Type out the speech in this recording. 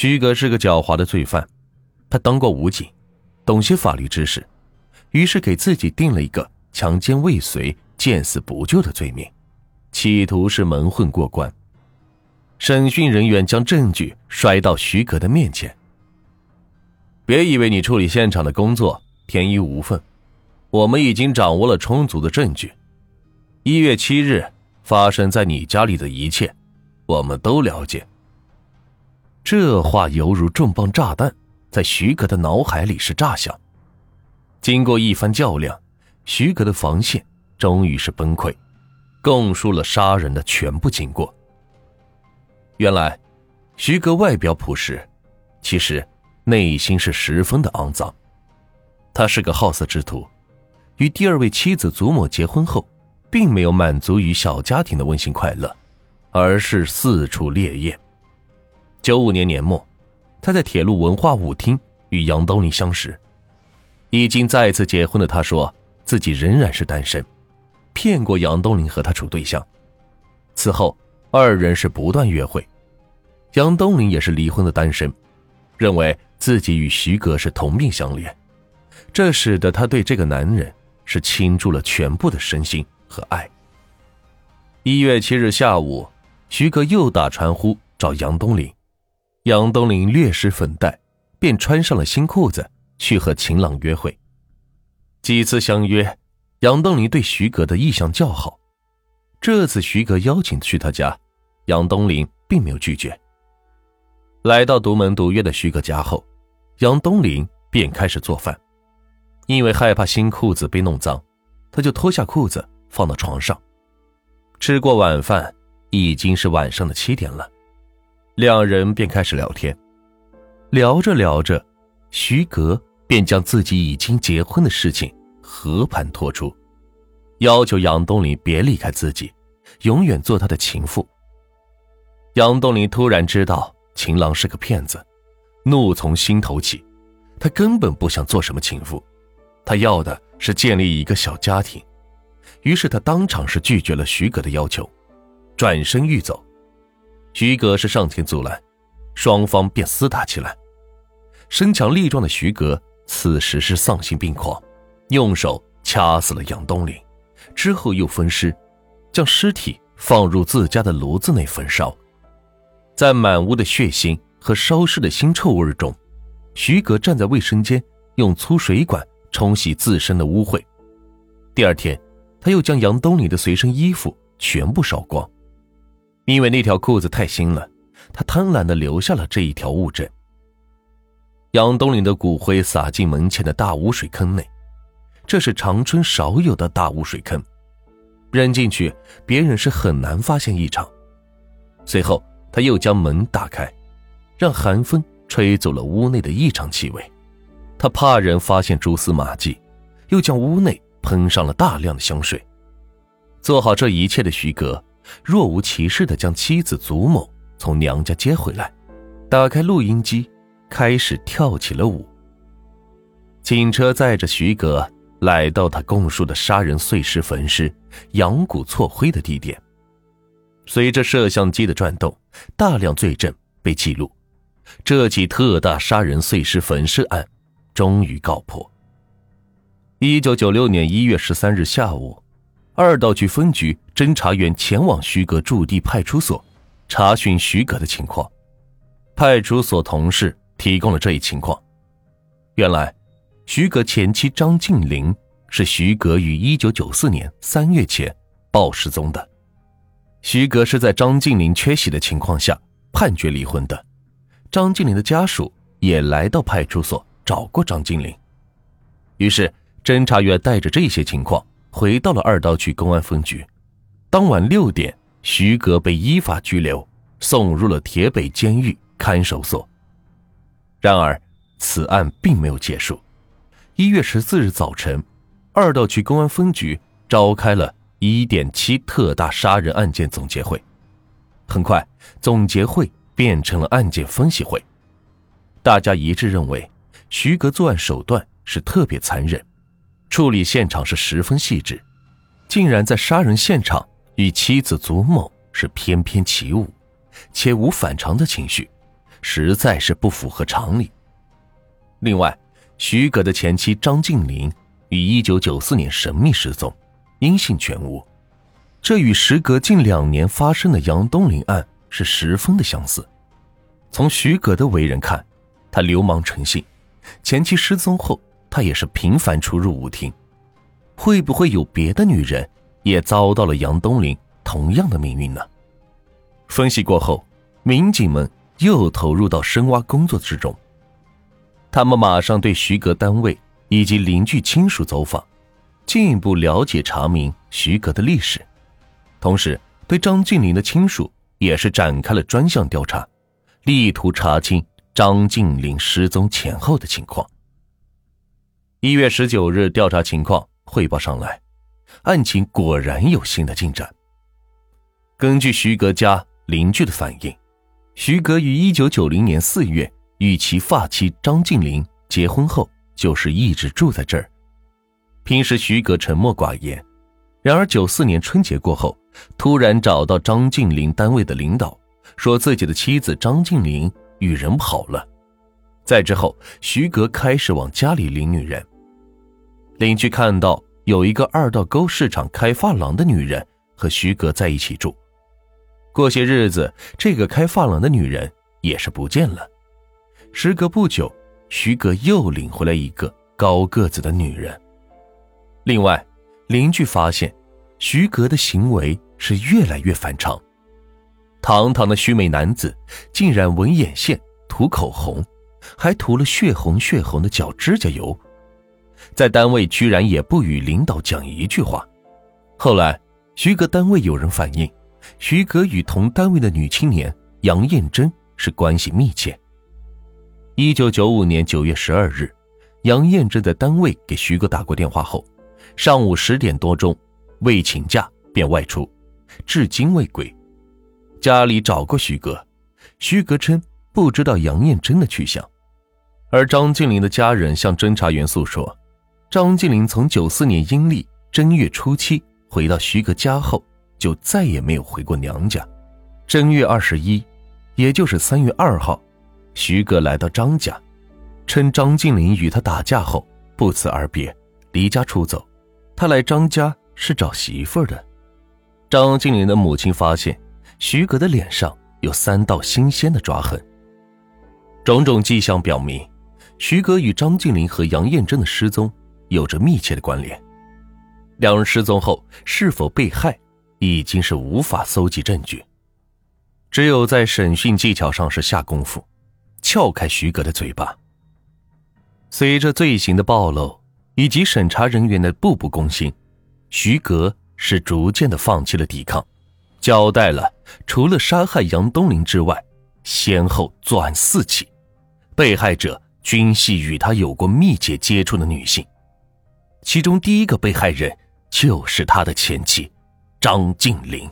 徐格是个狡猾的罪犯，他当过武警，懂些法律知识，于是给自己定了一个强奸未遂、见死不救的罪名，企图是蒙混过关。审讯人员将证据摔到徐格的面前。别以为你处理现场的工作天衣无缝，我们已经掌握了充足的证据。一月七日发生在你家里的一切，我们都了解。这话犹如重磅炸弹，在徐格的脑海里是炸响。经过一番较量，徐格的防线终于是崩溃，供述了杀人的全部经过。原来，徐格外表朴实，其实内心是十分的肮脏。他是个好色之徒，与第二位妻子祖母结婚后，并没有满足于小家庭的温馨快乐，而是四处猎艳。九五年年末，他在铁路文化舞厅与杨东林相识。已经再次结婚的他说自己仍然是单身，骗过杨东林和他处对象。此后。二人是不断约会，杨东林也是离婚的单身，认为自己与徐格是同病相怜，这使得他对这个男人是倾注了全部的身心和爱。一月七日下午，徐格又打传呼找杨东林，杨东林略施粉黛，便穿上了新裤子去和秦朗约会。几次相约，杨东林对徐格的意向较好。这次徐格邀请去他家，杨东林并没有拒绝。来到独门独院的徐格家后，杨东林便开始做饭。因为害怕新裤子被弄脏，他就脱下裤子放到床上。吃过晚饭，已经是晚上的七点了，两人便开始聊天。聊着聊着，徐格便将自己已经结婚的事情和盘托出。要求杨东林别离开自己，永远做他的情妇。杨东林突然知道秦郎是个骗子，怒从心头起。他根本不想做什么情妇，他要的是建立一个小家庭。于是他当场是拒绝了徐格的要求，转身欲走。徐格是上前阻拦，双方便厮打起来。身强力壮的徐格此时是丧心病狂，用手掐死了杨东林。之后又分尸，将尸体放入自家的炉子内焚烧，在满屋的血腥和烧尸的腥臭味中，徐格站在卫生间用粗水管冲洗自身的污秽。第二天，他又将杨东林的随身衣服全部烧光，因为那条裤子太新了，他贪婪的留下了这一条物证。杨东林的骨灰撒进门前的大污水坑内。这是长春少有的大污水坑，扔进去，别人是很难发现异常。随后，他又将门打开，让寒风吹走了屋内的异常气味。他怕人发现蛛丝马迹，又将屋内喷上了大量的香水。做好这一切的徐格，若无其事地将妻子祖某从娘家接回来，打开录音机，开始跳起了舞。警车载着徐格。来到他供述的杀人碎尸焚尸、扬骨错灰的地点，随着摄像机的转动，大量罪证被记录，这起特大杀人碎尸焚尸案终于告破。一九九六年一月十三日下午，二道区分局侦查员前往徐格驻地派出所查询徐格的情况，派出所同事提供了这一情况，原来。徐格前妻张静玲是徐格于一九九四年三月前报失踪的。徐格是在张静玲缺席的情况下判决离婚的。张静玲的家属也来到派出所找过张静玲。于是，侦查员带着这些情况回到了二道区公安分局。当晚六点，徐格被依法拘留，送入了铁北监狱看守所。然而，此案并没有结束。一月十四日早晨，二道区公安分局召开了一点七特大杀人案件总结会。很快，总结会变成了案件分析会。大家一致认为，徐格作案手段是特别残忍，处理现场是十分细致，竟然在杀人现场与妻子祖某是翩翩起舞，且无反常的情绪，实在是不符合常理。另外，徐葛的前妻张静玲于一九九四年神秘失踪，音信全无，这与时隔近两年发生的杨东林案是十分的相似。从徐葛的为人看，他流氓成性，前妻失踪后，他也是频繁出入舞厅。会不会有别的女人也遭到了杨东林同样的命运呢？分析过后，民警们又投入到深挖工作之中。他们马上对徐格单位以及邻居亲属走访，进一步了解查明徐格的历史，同时对张静林的亲属也是展开了专项调查，力图查清张静林失踪前后的情况。一月十九日，调查情况汇报上来，案情果然有新的进展。根据徐格家邻居的反映，徐格于一九九零年四月。与其发妻张静玲结婚后，就是一直住在这儿。平时徐格沉默寡言，然而九四年春节过后，突然找到张静玲单位的领导，说自己的妻子张静玲与人跑了。再之后，徐格开始往家里领女人。邻居看到有一个二道沟市场开发廊的女人和徐格在一起住。过些日子，这个开发廊的女人也是不见了。时隔不久，徐格又领回来一个高个子的女人。另外，邻居发现，徐格的行为是越来越反常。堂堂的须美男子，竟然纹眼线、涂口红，还涂了血红血红的脚指甲油。在单位居然也不与领导讲一句话。后来，徐格单位有人反映，徐格与同单位的女青年杨艳珍是关系密切。一九九五年九月十二日，杨艳珍在单位给徐哥打过电话后，上午十点多钟，未请假便外出，至今未归。家里找过徐哥，徐哥称不知道杨艳珍的去向。而张静林的家人向侦查员诉说，张静林从九四年阴历正月初七回到徐哥家后，就再也没有回过娘家。正月二十一，也就是三月二号。徐哥来到张家，称张静林与他打架后不辞而别，离家出走。他来张家是找媳妇的。张静林的母亲发现徐哥的脸上有三道新鲜的抓痕，种种迹象表明，徐哥与张静林和杨艳珍的失踪有着密切的关联。两人失踪后是否被害，已经是无法搜集证据，只有在审讯技巧上是下功夫。撬开徐格的嘴巴。随着罪行的暴露以及审查人员的步步攻心，徐格是逐渐的放弃了抵抗，交代了除了杀害杨东林之外，先后作案四起，被害者均系与他有过密切接触的女性，其中第一个被害人就是他的前妻张静玲。